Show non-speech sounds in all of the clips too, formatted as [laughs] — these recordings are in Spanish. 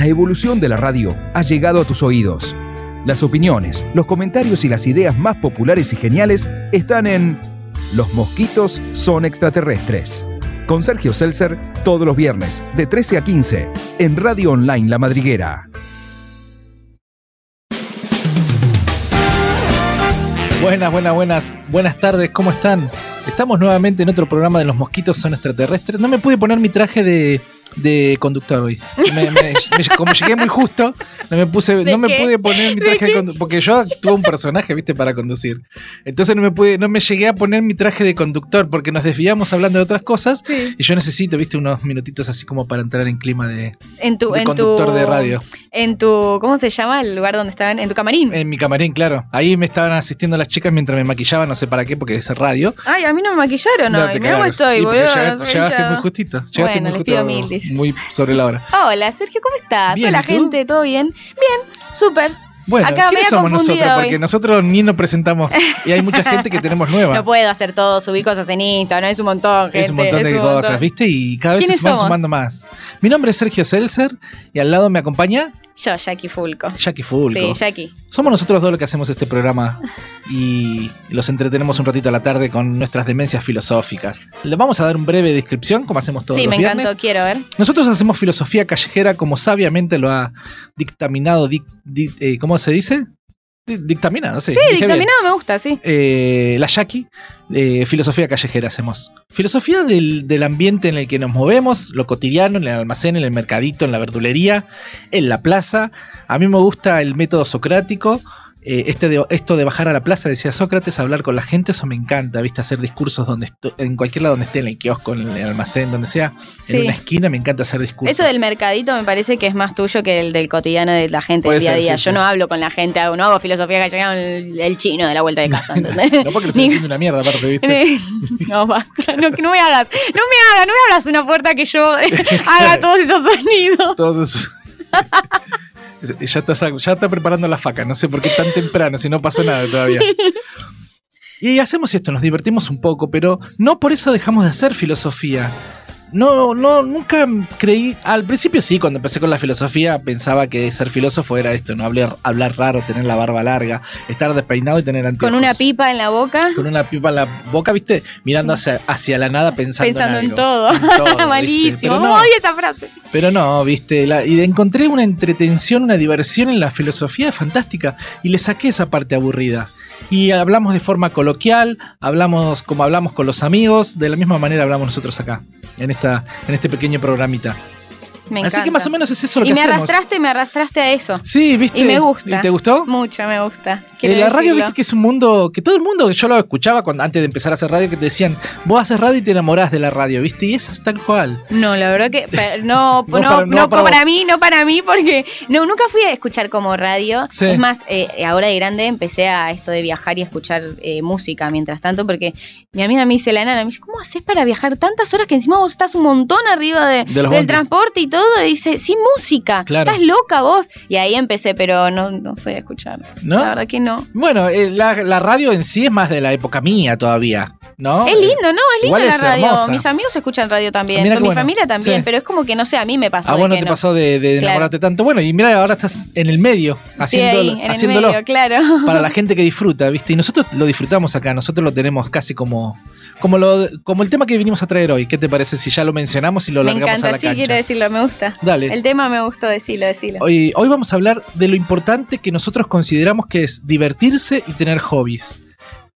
La evolución de la radio ha llegado a tus oídos. Las opiniones, los comentarios y las ideas más populares y geniales están en Los mosquitos son extraterrestres. Con Sergio Seltzer, todos los viernes, de 13 a 15, en Radio Online La Madriguera. Buenas, buenas, buenas, buenas tardes, ¿cómo están? Estamos nuevamente en otro programa de Los mosquitos son extraterrestres. No me pude poner mi traje de, de conductor hoy. Me- me- me- como llegué muy justo, no me puse, ¿De no me qué? pude poner mi traje de conductor. Porque yo actúo un personaje, viste, para conducir. Entonces no me pude, no me llegué a poner mi traje de conductor porque nos desviamos hablando de otras cosas. Sí. Y yo necesito, viste, unos minutitos así como para entrar en clima de, En tu, de en conductor tu, de radio. En tu, ¿cómo se llama el lugar donde estaban? En tu camarín. En mi camarín, claro. Ahí me estaban asistiendo las chicas mientras me maquillaban, no sé para qué, porque es radio. Ay, a mí no me maquillaron, no. y cómo cagaron. estoy, Y boludo. llegaste, no llegaste muy justito. Llegaste Bueno, muy les pido justo, mil. [laughs] Muy sobre la hora. Hola, Sergio, ¿cómo estás? Bien, Hola, gente, ¿todo bien? Bien, súper. Bueno, Acá ¿quiénes somos nosotros? hoy. Porque nosotros ni nos presentamos. [laughs] Y hay mucha gente que tenemos nueva. No puedo hacer todo, subir cosas en Insta, no es un montón, gente. es un montón de un cosas, montón. ¿viste? Y cada vez ¿Quiénes se van somos? sumando más. Mi nombre es Sergio Seltzer y al lado me acompaña Yo, Jackie Fulco. Jackie Fulco. Sí, Jackie. Somos nosotros dos los que hacemos este programa y los entretenemos un ratito a la tarde con nuestras demencias filosóficas. Le vamos a dar un breve descripción, como hacemos todos Sí, los me viernes. encantó, quiero ver. Nosotros hacemos filosofía callejera como sabiamente lo ha dictaminado, dic- di- eh, ¿cómo se dice? Di- Dictaminado, sí. Sí, dije bien. dictaminado me gusta, sí. Eh, la Jackie, eh, filosofía callejera hacemos. Filosofía del, del ambiente en el que nos movemos, lo cotidiano, en el almacén, en el mercadito, en la verdulería, en la plaza. A mí me gusta el método socrático. Eh, este de- esto de bajar a la plaza, decía Sócrates, hablar con la gente, eso me encanta, ¿viste? Hacer discursos donde en cualquier lado donde esté, en el kiosco, en el almacén, donde sea, Sí. en una esquina, me encanta hacer discursos. Eso del mercadito me parece que es más tuyo que el del cotidiano de la gente, Puede el día a día. sí, Yo sí. no hablo con la gente, hago, no hago filosofía gallega, el, el chino de la vuelta de [laughs] casa, ¿entendés? No porque lo estoy una mierda aparte, ¿viste? [laughs] No, basta, no me hagas, no me hagas, no me abras una puerta que yo [laughs] haga todos esos sonidos. Todos esos- [laughs] ya, está, ya está preparando la faca, no sé por qué tan temprano, si no pasó nada todavía. [laughs] Y hacemos esto, nos divertimos un poco, pero no por eso dejamos de hacer filosofía. No, no, nunca creí. Al principio sí, cuando empecé con la filosofía, pensaba que ser filósofo era esto, no hablar, hablar raro, tener la barba larga, estar despeinado y tener anteojos. Con una pipa en la boca, Con una pipa en la boca, ¿viste? Mirando hacia, hacia la nada pensando, pensando en algo. todo. En todo. [laughs] Malísimo. Pero no, Odio esa frase. pero no, viste, la- y encontré una entretención, una diversión en la filosofía fantástica y le saqué esa parte aburrida. Y hablamos de forma coloquial, hablamos como hablamos con los amigos, de la misma manera hablamos nosotros acá, en, esta, en este pequeño programita. Me Así que más o menos es eso lo Y que me hacemos. arrastraste, me arrastraste a eso. Sí, viste. Y me gusta. ¿Y te gustó? Mucho me gusta. Eh, Quiero la radio, decirlo. viste que es un mundo que todo el mundo, yo lo escuchaba cuando, antes de empezar a hacer radio, que te decían, vos haces radio y te enamorás de la radio, viste, y esa es tal cual. No, la verdad que [laughs] no, No no, para- no, no para para, vos. mí, no para mí, porque no, nunca fui a escuchar como radio. Sí. Es más, eh, ahora de grande empecé a esto de viajar y escuchar eh, música mientras tanto, porque mi amiga me dice, la enana, me dice, ¿cómo haces para viajar tantas horas que encima vos estás un montón arriba de, De los del transporte y todo? Y dice, sin música, Claro. estás loca vos. Y ahí empecé, pero no, no sé escuchar. ¿No? La verdad que no. Bueno, eh, la, la radio en sí es más de la época mía todavía, ¿no? Es lindo, ¿no? Es linda es la radio. hermosa. Mis amigos escuchan radio también. Con mi bueno. familia también, Sí. pero es como que no sé, a mí me pasó. Ah, bueno, te no. pasó de, de Claro. enamorarte tanto. Bueno, y mira, ahora estás en el medio, Sí, haciéndolo, ahí, en el haciéndolo medio, claro. para la gente que disfruta, ¿viste? Y nosotros lo disfrutamos acá, nosotros lo tenemos casi como, como, lo, como el tema que vinimos a traer hoy. ¿Qué te parece si ya lo mencionamos y lo Me largamos a encanta, la sí, cancha? quiero decirlo, me gusta. Dale. El tema me gustó, decirlo, decirlo. Hoy, hoy vamos a hablar de lo importante que nosotros consideramos que es divertirse y tener hobbies.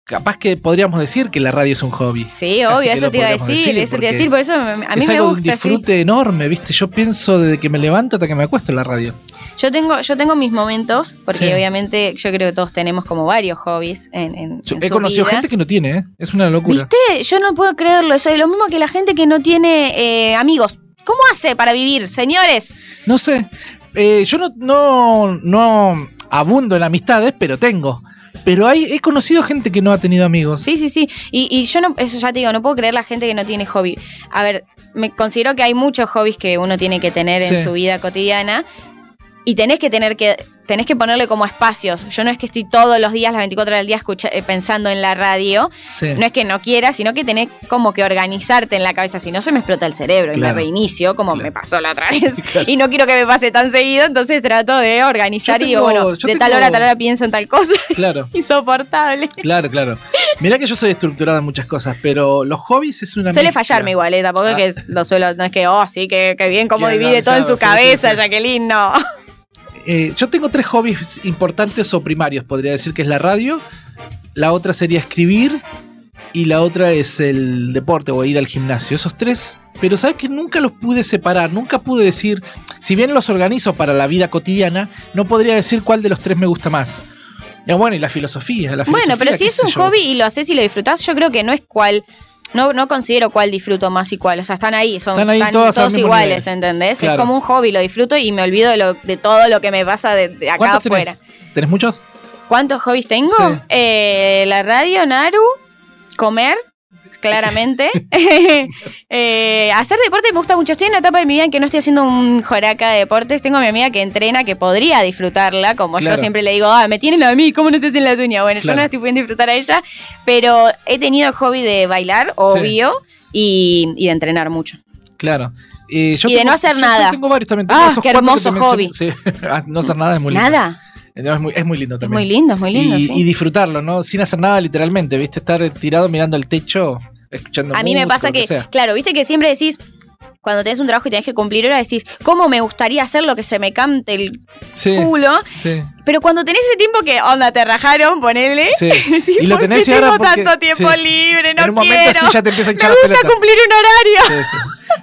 Capaz que podríamos decir que la radio es un hobby. Sí, obvio, eso te iba a decir, eso te iba a decir, por eso me- a mí es me algo un gusta. sí. disfrute enorme, ¿viste? Yo pienso desde que me levanto hasta que me acuesto en la radio. Yo tengo, yo tengo mis momentos, porque Sí. obviamente yo creo que todos tenemos como varios hobbies en, en, Yo en he su conocido vida. gente que no tiene, ¿eh? Es una locura. ¿Viste? Yo no puedo creerlo. Eso es lo mismo que la gente que no tiene eh, amigos. ¿Cómo hace para vivir, señores? No sé. Eh, yo no, no, no abundo en amistades, pero tengo. Pero hay, he conocido gente que no ha tenido amigos. Sí, sí, sí. Y, y yo no, eso ya te digo, no puedo creer la gente que no tiene hobby. A ver, me considero que hay muchos hobbies que uno tiene que tener en su vida cotidiana. Y tenés que tener que tenés que ponerle como espacios. Yo no es que estoy todos los días, las 24 horas del día, escucha- eh, pensando en la radio. Sí. No es que no quiera, sino que tenés como que organizarte en la cabeza. Si no, se me explota el cerebro y me reinicio, como Claro. me pasó la otra [laughs] vez. Claro. Y no quiero que me pase tan seguido, entonces trato de organizar y digo, bueno, de tal hora a tal hora pienso en tal cosa. [laughs] Claro. Insoportable. Claro, claro. Mirá que yo soy estructurado en muchas cosas, pero los hobbies es una. Suele mezcla. fallarme igual, ¿eh? Tampoco Ah. es que lo suelo, no es que, oh, sí, que, que bien cómo divide todo en su sí, cabeza, sí. Jacqueline, no. Eh, yo tengo tres hobbies importantes o primarios, podría decir que es la radio, la otra sería escribir y la otra es el deporte o ir al gimnasio. Esos tres, pero sabes que nunca los pude separar, nunca pude decir, si bien los organizo para la vida cotidiana, no podría decir cuál de los tres me gusta más. Ya bueno, y la filosofía, la Bueno, filosofía, pero si es un yo. hobby y lo haces y lo disfrutás, yo creo que no es cuál. No, no considero cuál disfruto más y cuál. O sea, están ahí, son Están ahí están todas todos iguales, nivel. ¿entendés? Claro. Es como un hobby, lo disfruto y me olvido de, lo- de todo lo que me pasa de, de acá ¿Cuántos afuera. tenés? ¿Tenés muchos? ¿Cuántos hobbies tengo? Sí. Eh, la radio, Naru, comer, claramente. [laughs] Eh, hacer deporte me gusta mucho. Estoy en una etapa de mi vida en que no estoy haciendo un joraca de deportes. Tengo a mi amiga que entrena, que podría disfrutarla, como Claro. yo siempre le digo, ah, me tienen a mí, ¿cómo no te hacen las uñas? Bueno, yo Claro. no la estoy pudiendo disfrutar a ella, pero he tenido el hobby de bailar, obvio, y, y de entrenar mucho. Claro. Eh, yo Y de tengo- no hacer yo nada. tengo varios también. Tengo Ah, esos qué hermoso. Sí. [laughs] Ah, no hacer nada es muy lindo. Nada. Es muy, es muy lindo Es también. muy lindo, es muy lindo. y, sí. y disfrutarlo, ¿no? Sin hacer nada literalmente, ¿viste? Estar tirado mirando el techo, escuchando A mí me música, pasa que, sea. claro, viste que siempre decís, cuando tenés un trabajo y tenés que cumplir horas, decís, ¿cómo me gustaría hacer lo que se me cante el Sí, culo? sí, Pero cuando tenés ese tiempo que, onda, te rajaron, ponele. sí. [laughs] decís, Y lo ¿por tenés qué y ahora tengo porque- tanto tiempo libre? No en un momento quiero. sí ya te empieza a me hinchar la gusta cumplir un horario.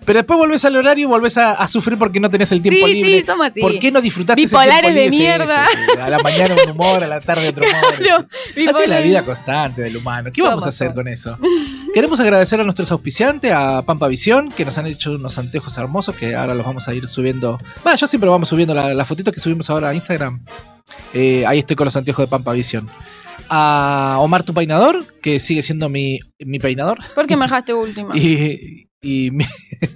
Pero después volvés al horario y volvés a, a sufrir porque no tenés el tiempo Sí, libre. sí, somos así. ¿Por qué no disfrutaste ese tiempo de libre? Sí, mierda. sí, sí. A la mañana un humor, a la tarde otro humor. [laughs] Claro. Así es la vida constante del humano. ¿Qué vamos a hacer con eso? Queremos agradecer a nuestros auspiciantes, a Pampa Visión, que nos han hecho unos anteojos hermosos que ahora los vamos a ir subiendo. Bueno, yo siempre vamos subiendo la, la fotito que subimos ahora a Instagram. Eh, ahí estoy con los anteojos de Pampa Visión. A Omar Tu Peinador, que sigue siendo mi, mi peinador. ¿Por qué me dejaste última? [laughs] Y, y mi,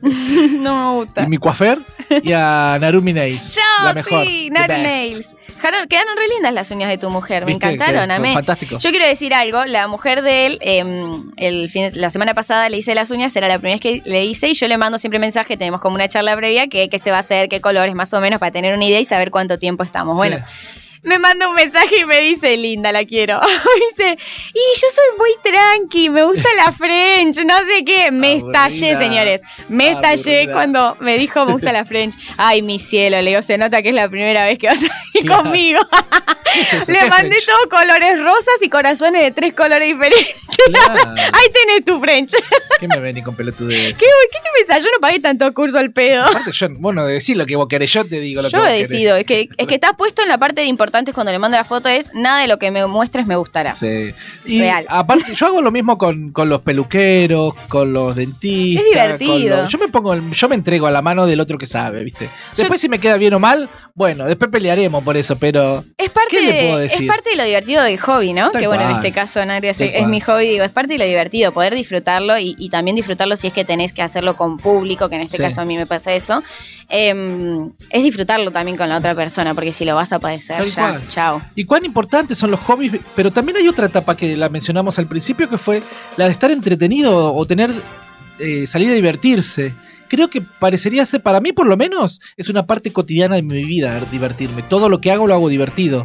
[laughs] no me gusta. y mi coafer. Y a Narumi Nails. [laughs] Yo, la mejor. sí, the Naru best. Nails. Jaro- Quedaron re lindas las uñas de tu mujer, me ¿Viste? encantaron, amé. Fantástico. Yo quiero decir algo, la mujer de él, eh, el fin de- la semana pasada le hice las uñas, era la primera vez que le hice y yo le mando siempre mensaje, tenemos como una charla previa, que se va a hacer, qué colores más o menos, para tener una idea y saber cuánto tiempo estamos. Bueno. Me manda un mensaje y me dice, linda, la quiero. [laughs] me dice, y yo soy muy tranqui, me gusta la French, no sé qué. Me Aburrida. estallé, señores. Me estallé Aburrida. cuando me dijo, me gusta la [laughs] French. Ay, mi cielo, le digo, se nota que es la primera vez que vas a ir Claro. conmigo. Le ¿Qué es mandé French? todos colores rosas y corazones de tres colores diferentes. Claro. Ahí tenés tu French. ¿Qué me ven y con pelotudez? ¿Qué, ¿Qué te pensás? Yo no pagué tanto curso al pedo. Aparte, yo, bueno, decir lo que vos querés, yo te digo lo que Yo vos querés. decidido, es que, es que está puesto en la parte de importantes cuando le mando la foto es nada de lo que me muestres me gustará. Sí. Y Real. aparte, yo hago lo mismo con, con los peluqueros, con los dentistas. Es divertido. los- yo me pongo, yo me entrego a la mano del otro que sabe, ¿viste? Después si me queda bien o mal, bueno, después pelearemos por eso, pero Es parte, ¿Qué le puedo es decir? parte de lo divertido del hobby, ¿no? Tal que bueno, en este caso, Nadia, es, es mi hobby, digo, es parte de lo divertido, poder disfrutarlo y, y también disfrutarlo si es que tenés que hacerlo con público, que en este Sí. caso a mí me pasa eso. Em, es disfrutarlo también con la otra persona, porque si lo vas a padecer, Tal ya, cual. chao. Y cuán importantes son los hobbies, pero también hay otra etapa que la mencionamos al principio, que fue la de estar entretenido o tener eh, salir a divertirse. Creo que parecería ser, para mí por lo menos, es una parte cotidiana de mi vida divertirme. Todo lo que hago lo hago divertido.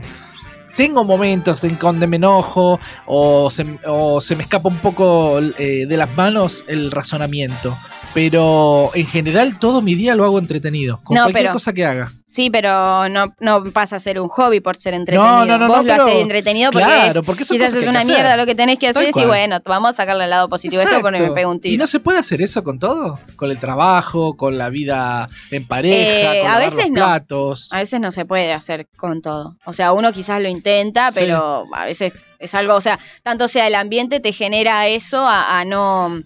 Tengo momentos en donde me enojo o se, me escapa un poco eh, de las manos el razonamiento. Pero en general todo mi día lo hago entretenido. Con No, cualquier pero- cosa que haga. Sí, pero no, no pasa a ser un hobby por ser entretenido. No, no, no, Vos no, lo haces entretenido porque Claro, es, porque quizás es una hacer. mierda lo que tenés que hacer y bueno, vamos a sacarle el lado positivo a esto porque me Exacto. pego un tiro. ¿Y no se puede hacer eso con todo? Con el trabajo, con la vida en pareja, Eh, con a lavar veces los no. platos. A veces no se puede hacer con todo. O sea, uno quizás lo intenta, Sí. pero a veces es algo, o sea, tanto sea el ambiente te genera eso a, a no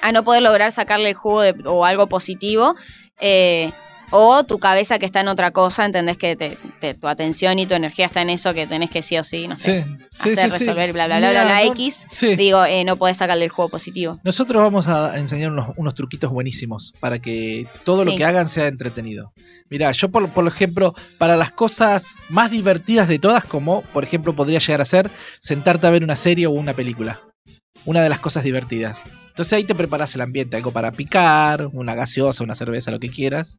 a no poder lograr sacarle el jugo de- o algo positivo. Eh, o tu cabeza que está en otra cosa, entendés que te- te- tu atención y tu energía está en eso que tenés que sí o sí, no sé, Sí, hacer, sí, sí. resolver, bla, bla, bla, bla, bla, X. Digo, eh, no podés sacarle el juego positivo. Nosotros vamos a enseñar unos, unos truquitos buenísimos para que todo lo que hagan sea entretenido. Mira, yo por, por ejemplo, para las cosas más divertidas de todas, como por ejemplo podría llegar a ser sentarte a ver una serie o una película. Una de las cosas divertidas. Entonces ahí te preparas el ambiente, algo para picar, una gaseosa, una cerveza, lo que quieras.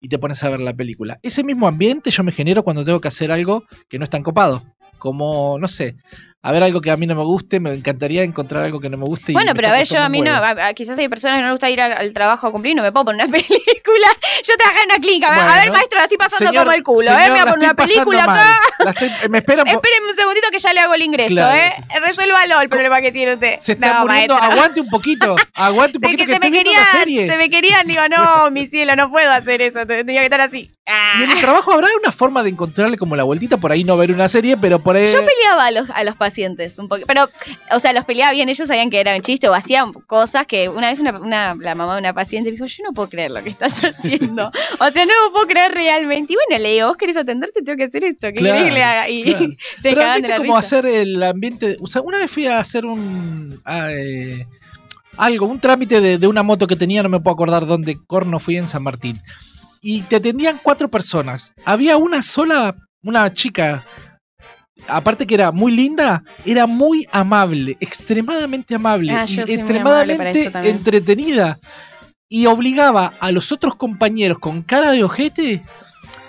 Y te pones a ver la película. Ese mismo ambiente yo me genero cuando tengo que hacer algo que no es tan copado. Como, no sé, a ver algo que a mí no me guste, me encantaría encontrar algo que no me guste. y Bueno, pero a ver, yo a mí no, huevo. a- a- quizás hay personas que no les gusta ir al, al trabajo a cumplir, no me puedo poner una [laughs] película. Yo trabajé en una clínica, a ver, maestro, la estoy pasando Señor- como el culo, señor, ¿eh? Me voy a poner una película acá. La estoy- me esperan. por- Espérenme un segundito que ya le hago el ingreso, Claro, ¿eh? sí. Resuélvalo el problema que tiene usted. Se está No, muriendo. maestro. Aguante un poquito. [laughs] Aguante un poquito que que, se estoy me, viendo querían, una serie. se me querían, digo, no, mi cielo, no puedo hacer eso, te- tenía que estar así. Ah. Y en el trabajo habrá una forma de encontrarle como la vueltita por ahí no ver una serie, pero por ahí. Yo peleaba a los, a los pacientes un poco, pero, o sea, los peleaba bien, ellos sabían que era un chiste o hacían cosas que una vez una, una- la mamá de una paciente me dijo, yo no puedo creer lo que estás [laughs] haciendo. o sea, no lo puedo creer realmente. Y bueno, le digo, vos querés atenderte, tengo que hacer esto, ¿qué Claro, que le haga? Y claro. [laughs] se pero de la como risa. hacer el ambiente. O sea, una vez fui a hacer un. ah, eh, algo, un trámite de, de una moto que tenía, no me puedo acordar dónde corno fui en San Martín. Y te atendían cuatro personas. Había una sola, una chica. Aparte que era muy linda, era muy amable, extremadamente amable Ah, y amable extremadamente entretenida. Y obligaba a los otros compañeros con cara de ojete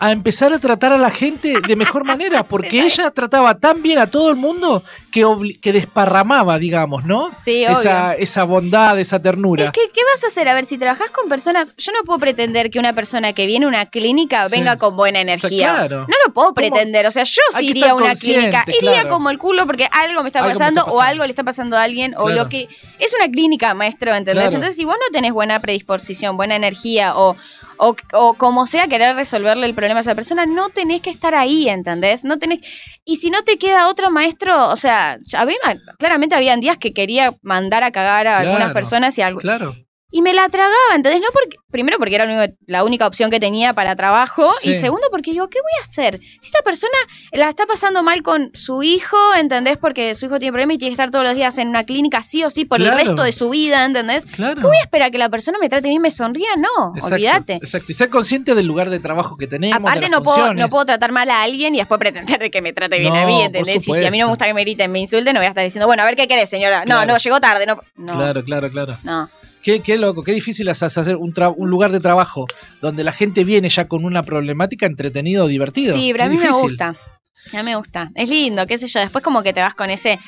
a empezar a tratar a la gente de mejor manera, [laughs] porque ella trataba tan bien a todo el mundo que, que desparramaba, digamos, ¿no? Sí, obvio. Esa, esa bondad, esa ternura. Es que, ¿qué vas a hacer? A ver, si trabajas con personas, yo no puedo pretender que una persona que viene a una clínica Sí. venga con buena energía. claro. No lo puedo pretender. O sea, yo sí iría a una clínica, iría claro. como el culo porque algo me está Algo me pasando, o algo le está pasando a alguien o lo que... Es una clínica, maestro, ¿entendés? Entonces, si vos no tenés buena predisposición, buena energía o, o, o como sea querer resolverle el problema a esa persona, no tenés que estar ahí, ¿entendés? No tenés... Y si no te queda otro maestro, o sea, a mí me- claramente habían días que quería mandar a cagar a algunas personas y algo... Claro. Y me la tragaba, ¿entendés? No porque, primero porque era único- la única opción que tenía para trabajo. Sí. Y segundo porque digo, ¿qué voy a hacer? Si esta persona la está pasando mal con su hijo, ¿entendés? Porque su hijo tiene problemas y tiene que estar todos los días en una clínica sí o sí por Claro. el resto de su vida, ¿entendés? Claro. ¿Qué voy a esperar que la persona me trate bien y me sonría? No, Exacto, olvídate. Exacto. Y ser consciente del lugar de trabajo que tenemos. de Aparte las no puedo, no puedo tratar mal a alguien y después pretender de que me trate bien a No, mí, por ¿entendés? Y si a mí no me gusta que me griten, me insulten, no voy a estar diciendo, bueno, a ver qué querés, señora. No, Claro. no, llegó tarde, no. No, Claro, claro, claro. no. Qué, qué loco, qué difícil es hacer un, tra- un lugar de trabajo donde la gente viene ya con una problemática entretenido o divertido. Sí, pero a mí me gusta. A mí me gusta. Es lindo, qué sé yo. Después como que te vas con ese...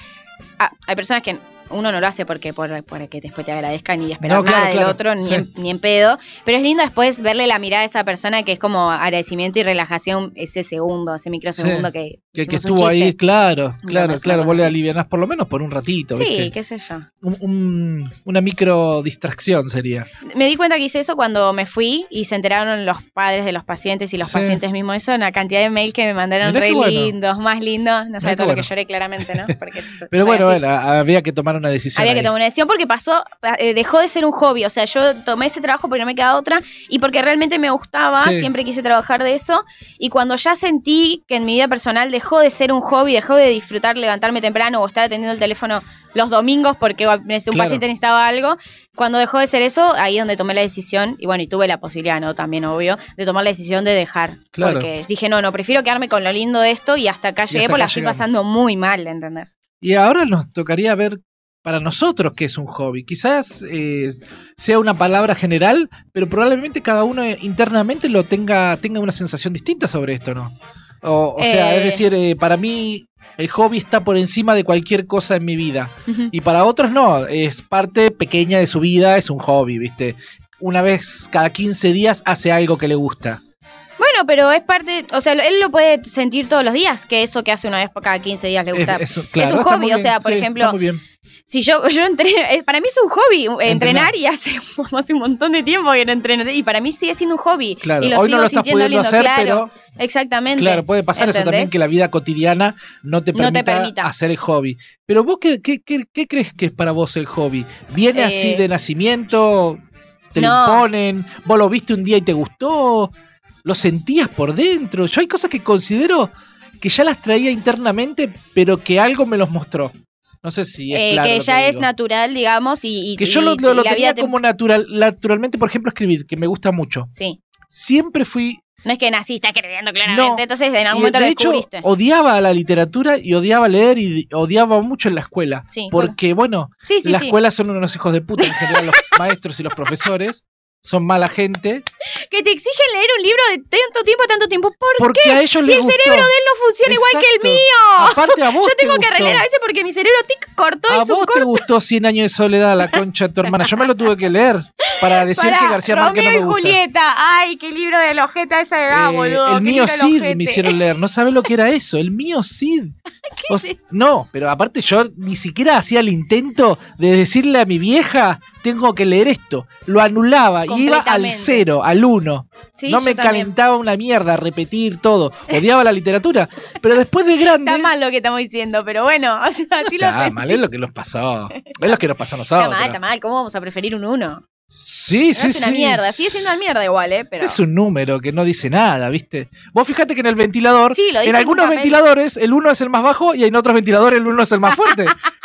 Ah, hay personas que uno no lo hace porque por, por que después te agradezcan y esperar No, claro, nada del claro, otro, ni, en, ni en pedo. Pero es lindo después verle la mirada a esa persona que es como agradecimiento y relajación ese segundo, ese microsegundo Sí. que, Que, que estuvo ahí, claro, claro, no claro. Vos le alivianás por lo menos por un ratito, Sí, ¿viste? qué sé yo. Un- un- una micro distracción sería. Me di cuenta que hice eso cuando me fui y se enteraron los padres de los pacientes y los Sí. pacientes mismos eso, una cantidad de mail que me mandaron Mirá re bueno. lindos, más lindos, no qué todo lo que bueno. lloré claramente, ¿no? Porque [laughs] [laughs] Pero bueno, bueno, había que tomar una decisión. Había que tomar una decisión porque pasó, eh, dejó de ser un hobby. O sea, yo tomé ese trabajo porque no me quedaba otra y porque realmente me gustaba, Sí. siempre quise trabajar de eso. Y cuando ya sentí que en mi vida personal dejó de ser un hobby, dejó de disfrutar levantarme temprano o estar atendiendo el teléfono los domingos porque un Claro. paciente necesitaba algo, cuando dejó de ser eso, ahí es donde tomé la decisión, y bueno, y tuve la posibilidad, ¿no? También obvio, de tomar la decisión de dejar. Claro. Porque dije, no, no, prefiero quedarme con lo lindo de esto y hasta acá llegué hasta porque la acá estoy llegamos. pasando muy mal, ¿entendés? Y ahora nos tocaría ver para nosotros qué es un hobby. Quizás eh, sea una palabra general, pero probablemente cada uno eh, internamente lo tenga, tenga una sensación distinta sobre esto, ¿no? O, o sea, Eh. es decir, eh, para mí el hobby está por encima de cualquier cosa en mi vida. Y para otros no, es parte pequeña de su vida, es un hobby, ¿viste? Una vez cada 15 días hace algo que le gusta. Bueno, pero es parte, o sea, él lo puede sentir todos los días, que eso que hace una vez cada 15 días le gusta. Es, es- claro, un hobby, o sea, por sí, ejemplo. Si yo, yo entreno, eh, para mí es un hobby eh, entrenar, Entrenar. y hace, [laughs] hace un montón de tiempo que no entreno. Y para mí sigue siendo un hobby. Claro, y lo hoy sigo no lo estás pudiendo lindo, hacer, claro. pero Exactamente. Claro, puede pasar eso también que la vida cotidiana no te No te permita, hacer el hobby. Pero vos, qué, qué, qué- qué crees que es para vos el hobby? ¿Viene Eh, así de nacimiento? ¿Te lo imponen? ¿Vos lo viste un día y te gustó? lo sentías por dentro. Yo hay cosas que considero que ya las traía internamente, pero que algo me los mostró. No sé si es Eh, claro que ya es natural, digamos, y, y- Que yo y- lo, tenía te- como natural, naturalmente, por ejemplo, escribir, que me gusta mucho. Sí. Siempre fui No es que naciste escribiendo claramente, No. entonces en algún Y momento de lo hecho, descubriste. odiaba la literatura y odiaba leer y odiaba mucho en la escuela. Sí, Porque, bueno, Sí, sí, las escuelas son unos hijos de puta en general, los [laughs] maestros y los profesores. Son mala gente. Que te exigen leer un libro de tanto tiempo, tanto tiempo. ¿Por Porque qué? a ellos Si les el gustó. cerebro de él no funciona igual que el mío. Aparte a [laughs] vos Yo tengo te que releer a veces porque mi cerebro tic cortó A y su vos te gustó 100 años de soledad a la concha de tu hermana. Yo me lo tuve que leer para decir Pará, que García Márquez no me gusta. Julieta. Ay, qué libro de la ojeta esa edad, Eh, boludo. el mío Cid me hicieron leer. No sabe lo que era eso. El mío Cid. [laughs] O s- No, pero aparte yo ni siquiera hacía el intento de decirle a mi vieja, tengo que leer esto. Lo anulaba y iba al cero, al uno. Sí, no me también. calentaba una mierda repetir todo. Odiaba la literatura. Pero después de grande... Está mal lo que estamos diciendo, pero bueno, [laughs] o sea, así lo Está mal, es lo que nos pasó. Es lo que nos pasó a nosotros. Está mal, está mal. ¿Cómo vamos a preferir un uno? Sí, No sí, es una sí. mierda. Sigue siendo una mierda igual, ¿eh? Pero... Es un número que no dice nada, ¿viste? Vos fijate que en el ventilador, Sí, en algunos ventiladores el uno es el más bajo y en otros ventiladores el uno es el más fuerte. [laughs]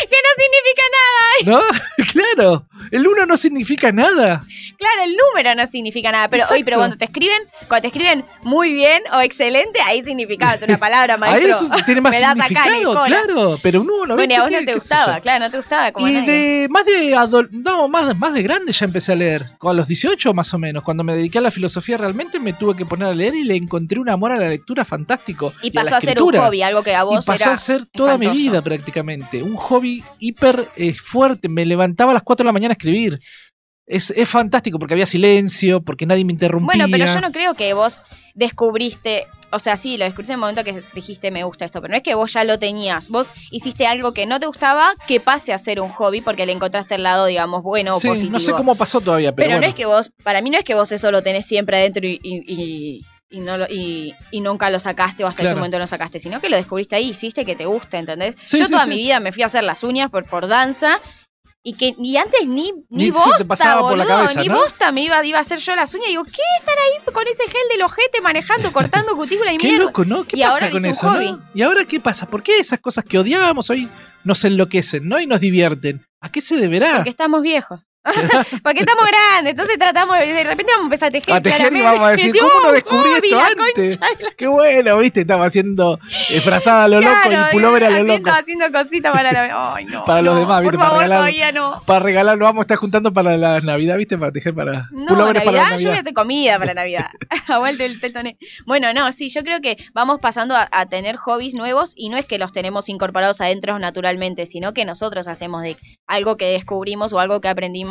Que no significa nada. [laughs] ¿No? [laughs] claro. El uno no significa nada. Claro, el número no significa nada. Pero, oye, pero cuando te escriben, cuando te escriben muy bien o excelente, ahí significaba. Es una [laughs] palabra, Ahí maestro. eso tiene más acá, significado, claro. Pero un uno, Bueno, y a vos no ¿Qué- te gustaba, claro, no te gustaba como Y nadie. de más de no, más, más de grande ya empecé a leer. A los 18 más o menos. Cuando me dediqué a la filosofía realmente me tuve que poner a leer y le encontré un amor a la lectura fantástico. Y pasó a ser un hobby, algo que a vos y pasó era a ser toda mi vida prácticamente. Un hobby hiper eh, fuerte. Me levantaba a las 4 de la mañana a escribir. Es, es fantástico porque había silencio, porque nadie me interrumpía. Bueno, pero yo no creo que vos descubriste, o sea, sí, lo descubriste en el momento que dijiste me gusta esto, pero no es que vos ya lo tenías, vos hiciste algo que no te gustaba que pase a ser un hobby porque le encontraste el lado, digamos, bueno o Sí, positivo. no sé cómo pasó todavía, pero, Pero, no es que vos, para mí no es que vos eso lo tenés siempre adentro y, y- y- y no lo- y- y nunca lo sacaste o hasta ese momento no lo sacaste, sino que lo descubriste ahí, hiciste que te gusta, ¿entendés? Sí, Yo sí, toda sí. mi vida me fui a hacer las uñas por, por danza. Y que ni antes ni, ni, Ni se te bosta, pasaba por la cabeza, ni ¿no? bosta me iba, iba a hacer yo las uñas. Y digo, ¿qué están ahí con ese gel del ojete manejando, cortando cutícula y [laughs] Qué mierda? loco, ¿no? ¿Qué Y pasa ahora con eso? ¿Y ahora qué pasa? ¿Por qué esas cosas que odiábamos hoy nos enloquecen, ¿no? Y nos divierten. ¿A qué se deberá? Porque estamos viejos. [laughs] Porque estamos grandes, entonces tratamos de, de repente vamos a empezar a tejer. A tejer y vamos a [laughs] decir, decimos, ¿cómo no "Oh, descubrí hobby, esto la antes? la [laughs] Qué bueno, ¿viste? Estaba haciendo eh, frazada a lo Claro, loco y pullover a lo haciendo, loco. haciendo cositas para la... Ay, no, Para los no, demás, ¿viste? Por Para favor, regalar. todavía no. Para regalar, lo vamos a estar juntando para la Navidad, ¿viste? Para tejer para No, Navidad, para la yo voy a Navidad. hacer comida para Navidad. a vuelta el tetoné. Bueno, no, sí, yo creo que vamos pasando a, a tener hobbies nuevos y no es que los tenemos incorporados adentro naturalmente, sino que nosotros hacemos de algo que descubrimos o algo que aprendimos,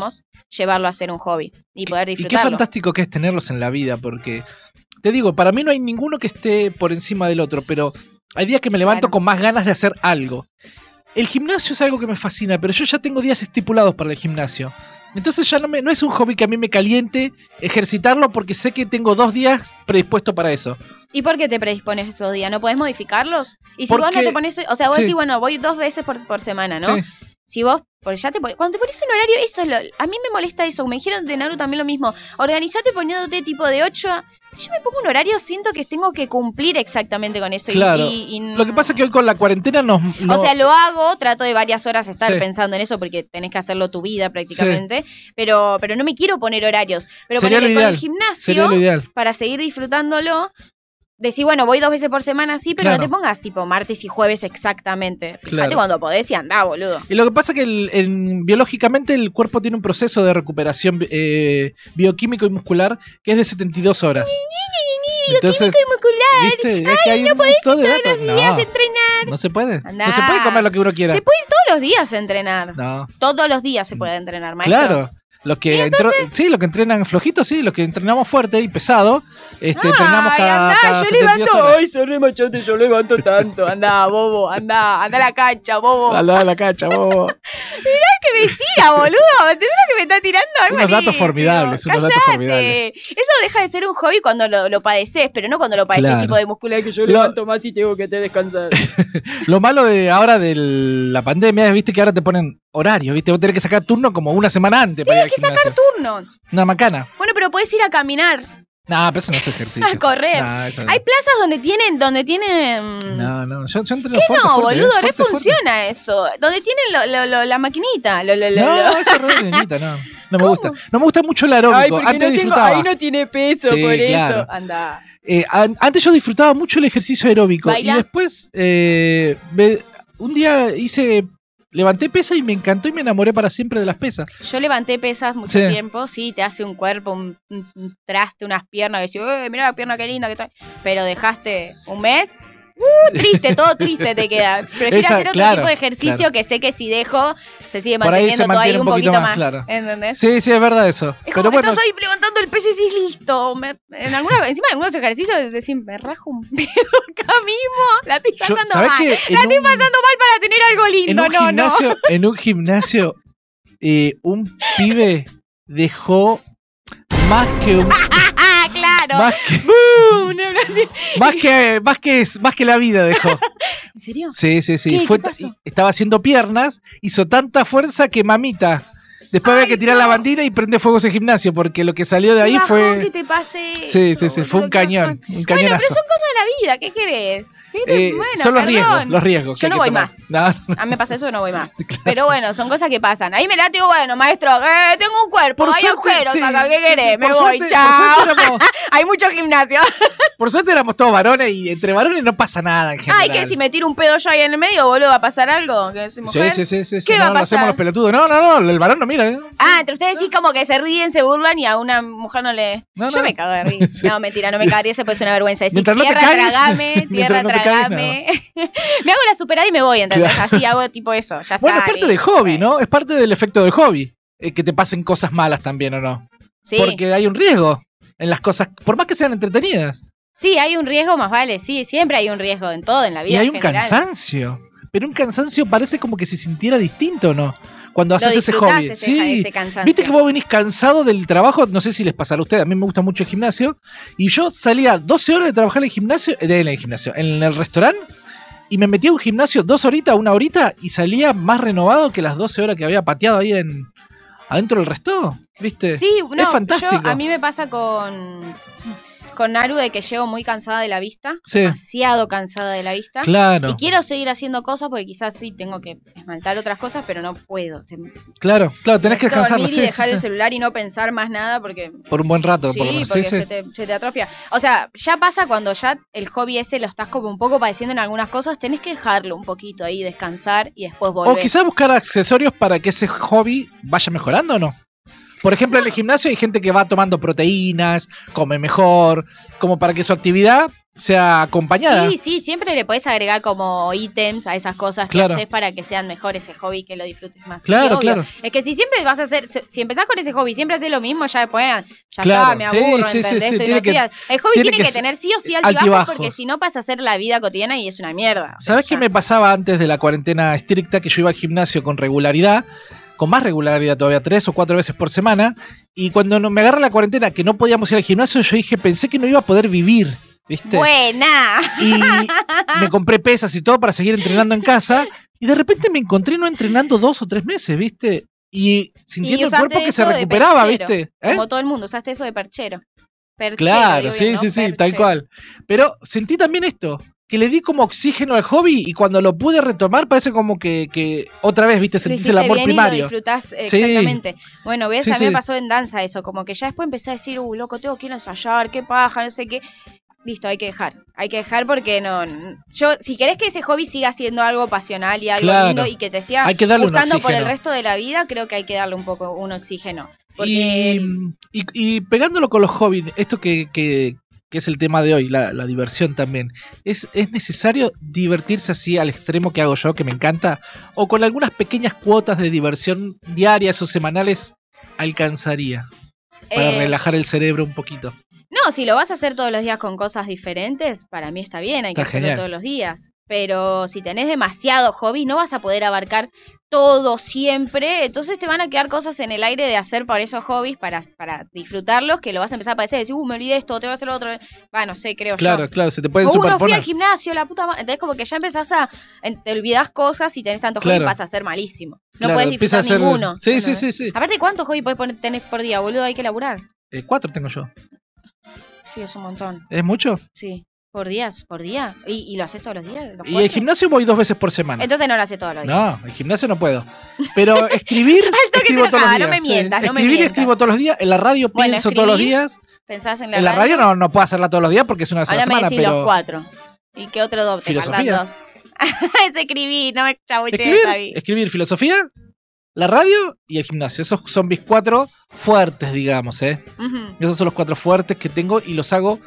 llevarlo a ser un hobby y poder Y qué disfrutarlo. fantástico que es tenerlos en la vida, porque te digo, para mí no hay ninguno que esté por encima del otro, pero hay días que me levanto Claro. con más ganas de hacer algo. El gimnasio es algo que me fascina, pero yo ya tengo días estipulados para el gimnasio. Entonces ya no, me, no es un hobby que a mí me caliente ejercitarlo porque sé que tengo dos días predispuesto para eso. ¿Y por qué te predispones esos días? ¿No podés modificarlos? Y si vos no te pones, o sea, vos sí. decís, bueno, voy dos veces por, por semana, ¿no? Sí. Si vos, porque ya te cuando te pones un horario, eso es lo, a mí me molesta eso, me dijeron de Naru también lo mismo, organizate poniéndote tipo de 8 a, si yo me pongo un horario siento que tengo que cumplir exactamente con eso. Claro. y- y Lo que pasa es que hoy con la cuarentena nos... no- O sea, lo hago, trato de varias horas estar Sí. pensando en eso porque tenés que hacerlo tu vida prácticamente, pero, pero no me quiero poner horarios. Pero Sería lo con el ideal, gimnasio, sería lo ideal. para seguir disfrutándolo, decir, bueno, voy dos veces por semana, sí, pero Claro. no te pongas tipo martes y jueves exactamente. Fíjate Claro. cuando podés y andá, boludo. Y lo que pasa es que el- en- biológicamente el cuerpo tiene un proceso de recuperación eh, bioquímico y muscular que es de 72 horas. Entonces, ¿viste? Es que hay un montón de datos. días No, entrenar. no se puede. Andá. No se puede comer lo que uno quiera. Se puede ir todos los días a entrenar. No. Todos los días se puede entrenar, maestro. Claro. Los que entro- sí, los que entrenan flojitos, sí, los que entrenamos fuerte y pesado, este, entrenamos Ay, cada, andá, cada yo 72 levanto. horas. Ay, sorry, machete, yo levanto tanto. Andá, bobo, andá, andá a la cancha, bobo. Lado de la cancha, bobo. [laughs] que me tira, boludo. ¿Entendés lo que me está tirando? Es Unos datos formidables, unos datos Cállate. formidables. Eso deja de ser un hobby cuando lo, lo padeces, pero no cuando lo padeces Claro. tipo de muscular que yo Lo- levanto más y tengo que te descansar. [laughs] Lo malo de ahora de la pandemia es, viste, que ahora te ponen horario, viste, vos tenés que sacar turno como una semana antes para ir al Tienes que sacar turno. Una macana. Bueno, pero puedes ir a caminar. No, pero eso no es ejercicio. A correr. No, eso no. Hay plazas donde tienen, donde tienen. No, no, yo, yo entreno ¿Qué fuerte, no, fuerte, boludo? No Fuerte, fuerte. funciona eso. Donde tienen lo- lo- lo- la maquinita. Lo, lo, lo, No, lo. eso es re nenita, no. No me ¿Cómo? gusta. No me gusta mucho el aeróbico. Antes disfrutaba. tiene peso, Sí, claro. Anda. Eh, an- antes yo disfrutaba mucho el ejercicio aeróbico. ¿Baila? Y después, eh, me- un día hice. Levanté pesas y me encantó y me enamoré para siempre de las pesas. Yo levanté pesas mucho Sí. tiempo, sí, te hace un cuerpo, un, traste, unas piernas, que decís, "Eh, mirá la pierna qué linda que está. Pero dejaste un mes, uh, triste, todo triste te queda. Prefiero Esa, hacer otro claro, tipo de ejercicio claro. que sé que si dejo, se sigue manteniendo se mantiene un un poquito más, más. claro. ¿Entendés? Sí, sí, es verdad eso. Es Pero como que bueno, estás ahí levantando el peso y decís, listo. Me- en alguna, encima en algunos ejercicios decís, me rajo un [laughs] pedo acá mismo. La estoy pasando ¿sabés mal. La estoy un, pasando mal para tener algo en lindo. un no, gimnasio, en un gimnasio, eh, un pibe dejó más que un, no. [laughs] claro. más que, [laughs] más que más que más que la vida dejó. ¿En serio? Sí, sí, sí. ¿Qué? Fue ¿Qué pasó? estaba haciendo piernas, hizo tanta fuerza que mamita. Después había que tirar no. la bandera y prende fuego ese gimnasio, porque lo que salió de ahí fue. que te pase Sí, eso, sí, sí, fue un cañón, un Bueno, cañonazo. pero son cosas de la vida, ¿qué querés? ¿Qué te- Eh, bueno, son los perdón. riesgos, los riesgos. Yo no voy tomar. más. [laughs] No, A mí me pasa eso, no voy más. [laughs] Pero bueno, son cosas que pasan. Ahí me la digo, bueno, maestro, eh, tengo un cuerpo, Por hay suerte, agujeros sí, acá, ¿qué querés? me voy, chao. Éramos, [laughs] hay mucho gimnasio. por suerte éramos todos varones y entre varones no pasa nada en general. Ay, que si me tiro un pedo yo ahí en el medio, boludo, ¿va a pasar algo? ¿Que soy Sí, mujer? sí, sí, sí, sí, ¿Qué no, va a lo hacemos pasar? los pelotudos. No, no, no, el varón no mira. ¿Eh? Ah, entre ustedes sí como que se ríen, se burlan y a una mujer no le... No, Yo no. me cago de [laughs] risa. Sí. No, mentira, no me cagaría, eso puede ser una vergüenza. Decir, Mientras no te tierra, cagues, tragame, [laughs] tierra, no tragame. [laughs] me hago la superada y me voy, ¿entendés? Así hago tipo eso, ya Bueno, es parte del hobby, ¿no? Es parte del efecto del hobby. eh, que te pasen cosas malas también, ¿o no? Sí. Porque hay un riesgo en las cosas, por más que sean entretenidas. Sí, hay un riesgo más vale, sí, siempre hay un riesgo en todo, en la vida. Y hay en un general. cansancio. Pero un cansancio parece como que se sintiera distinto, ¿no? Cuando haces ese hobby. ese, sí. ese. Viste que vos venís cansado del trabajo, no sé si les pasará a ustedes, a mí me gusta mucho el gimnasio, y yo salía 12 horas de trabajar en el gimnasio, eh, en el gimnasio, en el restaurante, y me metía a un gimnasio dos horitas, una horita, y salía más renovado que las 12 horas que había pateado ahí en adentro del resto, ¿viste? Sí, no, es fantástico. yo a mí me pasa con con Naru de que llego muy cansada de la vista, Sí. demasiado cansada de la vista. Claro, Y quiero seguir haciendo cosas porque quizás sí tengo que esmaltar otras cosas, pero no puedo. Claro, claro, tenés que necesito dormir sí, y dejar sí. el celular y no pensar más nada porque por un buen rato, sí, por lo menos. porque. Se, te, se te atrofia. O sea, ya pasa cuando ya el hobby ese lo estás como un poco padeciendo en algunas cosas, tenés que dejarlo un poquito ahí, descansar y después volver. O quizás buscar accesorios para que ese hobby vaya mejorando o no. Por ejemplo, en el gimnasio hay gente que va tomando proteínas, come mejor, como para que su actividad sea acompañada. Sí, sí, siempre le podés agregar como ítems a esas cosas que Claro. haces para que sean mejor ese hobby, que lo disfrutes más. Claro, Sí, claro. Es que si siempre vas a hacer, si empezás con ese hobby, siempre haces lo mismo, ya después, ya Claro, está, me aburro, sí, sí, Estoy tiene que- el hobby tiene que tener sí o sí altibajos, altibajos. porque si no pasa a ser la vida cotidiana y es una mierda. ¿Sabes qué me pasaba antes de la cuarentena estricta? Que yo iba al gimnasio con regularidad, con más regularidad todavía, tres o cuatro veces por semana. Y cuando me agarra la cuarentena, que no podíamos ir al gimnasio, yo dije, pensé que no iba a poder vivir, ¿viste? Buena. Y me compré pesas y todo para seguir entrenando en casa. Y de repente me encontré no entrenando dos o tres meses, ¿viste? Y sintiendo el cuerpo que se recuperaba, ¿viste? ¿Eh? Como todo el mundo, usaste eso de perchero. Perchero, Claro, digo sí, sí, sí, tal cual. Pero sentí también esto, que le di como oxígeno al hobby y cuando lo pude retomar parece como que, que otra vez, ¿viste? Sentís el amor bien primario. Y lo disfrutás Sí. exactamente. Bueno, ves, Sí, a mí sí. me pasó en danza eso, como que ya después empecé a decir, uh, loco, tengo que ir a ensayar, qué paja, no sé qué. Listo, hay que dejar. Hay que dejar porque no. Yo, si querés que ese hobby siga siendo algo pasional y algo Claro. lindo y que te siga Hay que darle un gustando por el resto de la vida, creo que hay que darle un poco un oxígeno. Porque Y, y- y pegándolo con los hobbies, esto que, que- que es el tema de hoy, la, la diversión también, ¿es, ¿es necesario divertirse así al extremo que hago yo, que me encanta? ¿O con algunas pequeñas cuotas de diversión diarias o semanales alcanzaría para eh, relajar el cerebro un poquito? No, si lo vas a hacer todos los días con cosas diferentes, para mí está bien, hay que Está hacerlo genial. todos los días. Pero si tenés demasiado hobby, no vas a poder abarcar todo siempre. Entonces te van a quedar cosas en el aire de hacer para esos hobbies, para, para disfrutarlos, que lo vas a empezar a padecer. Decir, uh, me olvidé esto, tengo que hacer lo otro. Va, no sé, creo Claro, yo. claro, se te pueden O uno fui superponer. al gimnasio, la puta madre. Entonces, como que ya empezás a. Te olvidás cosas y tenés tantos Claro. hobbies, vas a ser malísimo. No Claro, puedes disfrutar a ser- ninguno. Sí, sí, ¿entendés? sí, sí. Aparte, ¿cuántos hobbies podés tenés por día, boludo? Hay que laburar. Eh, cuatro tengo yo. Sí, es un montón. ¿Es mucho? Sí. ¿Por días? ¿Por día? ¿Y, y lo haces todos los días? los Y cuatro? gimnasio voy dos veces por semana. Entonces no lo haces todos los días. No, el gimnasio no puedo. Pero [laughs] escribir, escribo todos los días. no me sí. mientas, no me escribir mientas. escribo todos los días. En la radio Bueno, pienso todos los días. ¿Pensás en la En la radio radio? no, no puedo hacerla todos los días porque es una vez a la semana, pero. los cuatro. ¿Y qué otro dos? Te Filosofía. dos. [laughs] es escribir, no me chabuché Escribir, escribir filosofía, la radio y el gimnasio. Esos son mis cuatro fuertes, digamos, ¿eh? Esos son los cuatro fuertes que tengo y los hago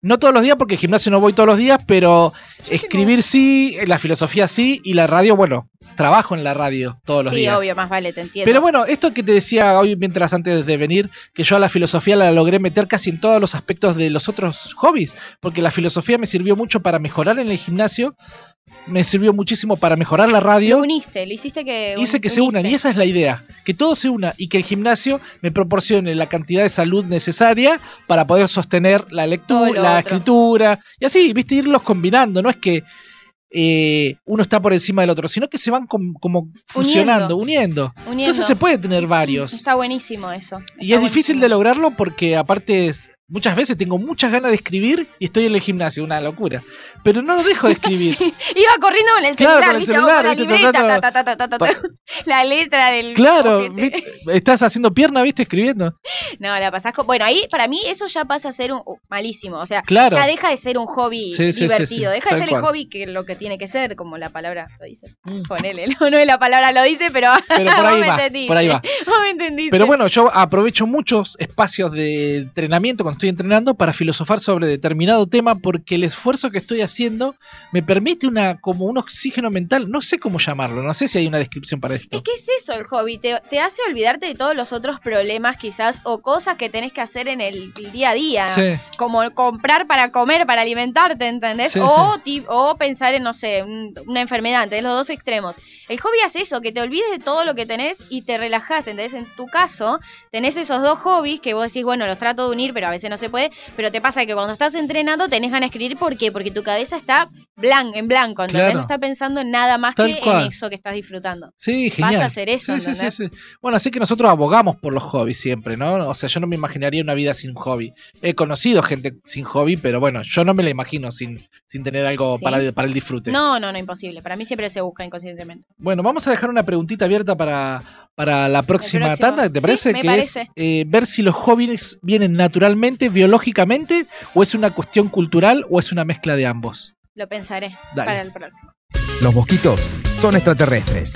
no todos los días porque el gimnasio no voy todos los días, pero escribir sí, la filosofía sí y la radio, bueno, trabajo en la radio todos los Sí, días. obvio, más vale, te entiendo. Pero bueno, esto que te decía hoy mientras antes de venir, que yo a la filosofía la logré meter casi en todos los aspectos de los otros hobbies, porque la filosofía me sirvió mucho para mejorar en el gimnasio, me sirvió muchísimo para mejorar la Lo radio. uniste, lo hiciste que. un- Hice que se unan y esa es la idea, que todo se una y que el gimnasio me proporcione la cantidad de salud necesaria para poder sostener la lectura, lo la otro. escritura y así, viste, irlos combinando, no es que eh, uno está por encima del otro, sino que se van com- como fusionando, uniendo. Uniendo. Entonces se puede tener varios. Está buenísimo eso. Y es difícil de lograrlo porque aparte es- muchas veces tengo muchas ganas de escribir y estoy en el gimnasio, una locura. Pero no dejo de escribir. [laughs] Iba corriendo con el Claro, celular, con el ¿viste? celular, con la libreta, tratando- ta, ta, ta, ta, ta, Pa- ta, [laughs] la letra del. [laughs] claro, estás haciendo pierna, ¿viste? Escribiendo. No, la pasás con... Bueno, ahí para mí eso ya pasa a ser un uh, malísimo. O sea, Claro. ya deja de ser un hobby Sí, sí, sí, divertido. sí, Deja de ser cual. el hobby que lo que tiene que ser, como la palabra lo dice. Mm. Ponele, no, no es la palabra lo dice, pero, Pero por ahí va, por ahí va. Vos me entendiste. Pero bueno, yo aprovecho muchos espacios de entrenamiento cuando estoy entrenando para filosofar sobre determinado tema porque el esfuerzo que estoy haciendo me permite una como un oxígeno mental, no sé cómo llamarlo, no sé si hay una descripción para esto. Es que es eso el hobby, te, te hace olvidarte de todos los otros problemas quizás o cosas que tenés que hacer en el, el día a día. Sí. Como comprar para comer, para alimentarte, ¿entendés? Sí, o, ti- o pensar en, no sé, un- una enfermedad, ¿entendés? Los dos extremos. El hobby hace eso, que te olvides de todo lo que tenés y te relajás, ¿entendés? En tu caso, tenés esos dos hobbies que vos decís, bueno, los trato de unir, pero a veces no se puede, pero te pasa que cuando estás entrenando tenés ganas de escribir, ¿por qué? Porque tu cabeza está blan en blanco. Claro. No está pensando en nada más Tal que cual. en eso que estás disfrutando. Sí, Vas genial. a hacer eso, Sí, sí, sí. Bueno, así que nosotros abogamos por los hobbies siempre, ¿no? O sea, yo no me imaginaría una vida sin hobby. He conocido gente sin hobby, pero bueno, yo no me la imagino sin, sin tener algo para, para el disfrute. No, no, no, imposible. Para mí siempre se busca inconscientemente. Bueno, vamos a dejar una preguntita abierta para, para la próxima tanda, ¿te Sí, parece? me que parece. es eh, ver si los hobbies vienen naturalmente, biológicamente, o es una cuestión cultural, o es una mezcla de ambos. Lo pensaré Dale. para el próximo. Los mosquitos son extraterrestres.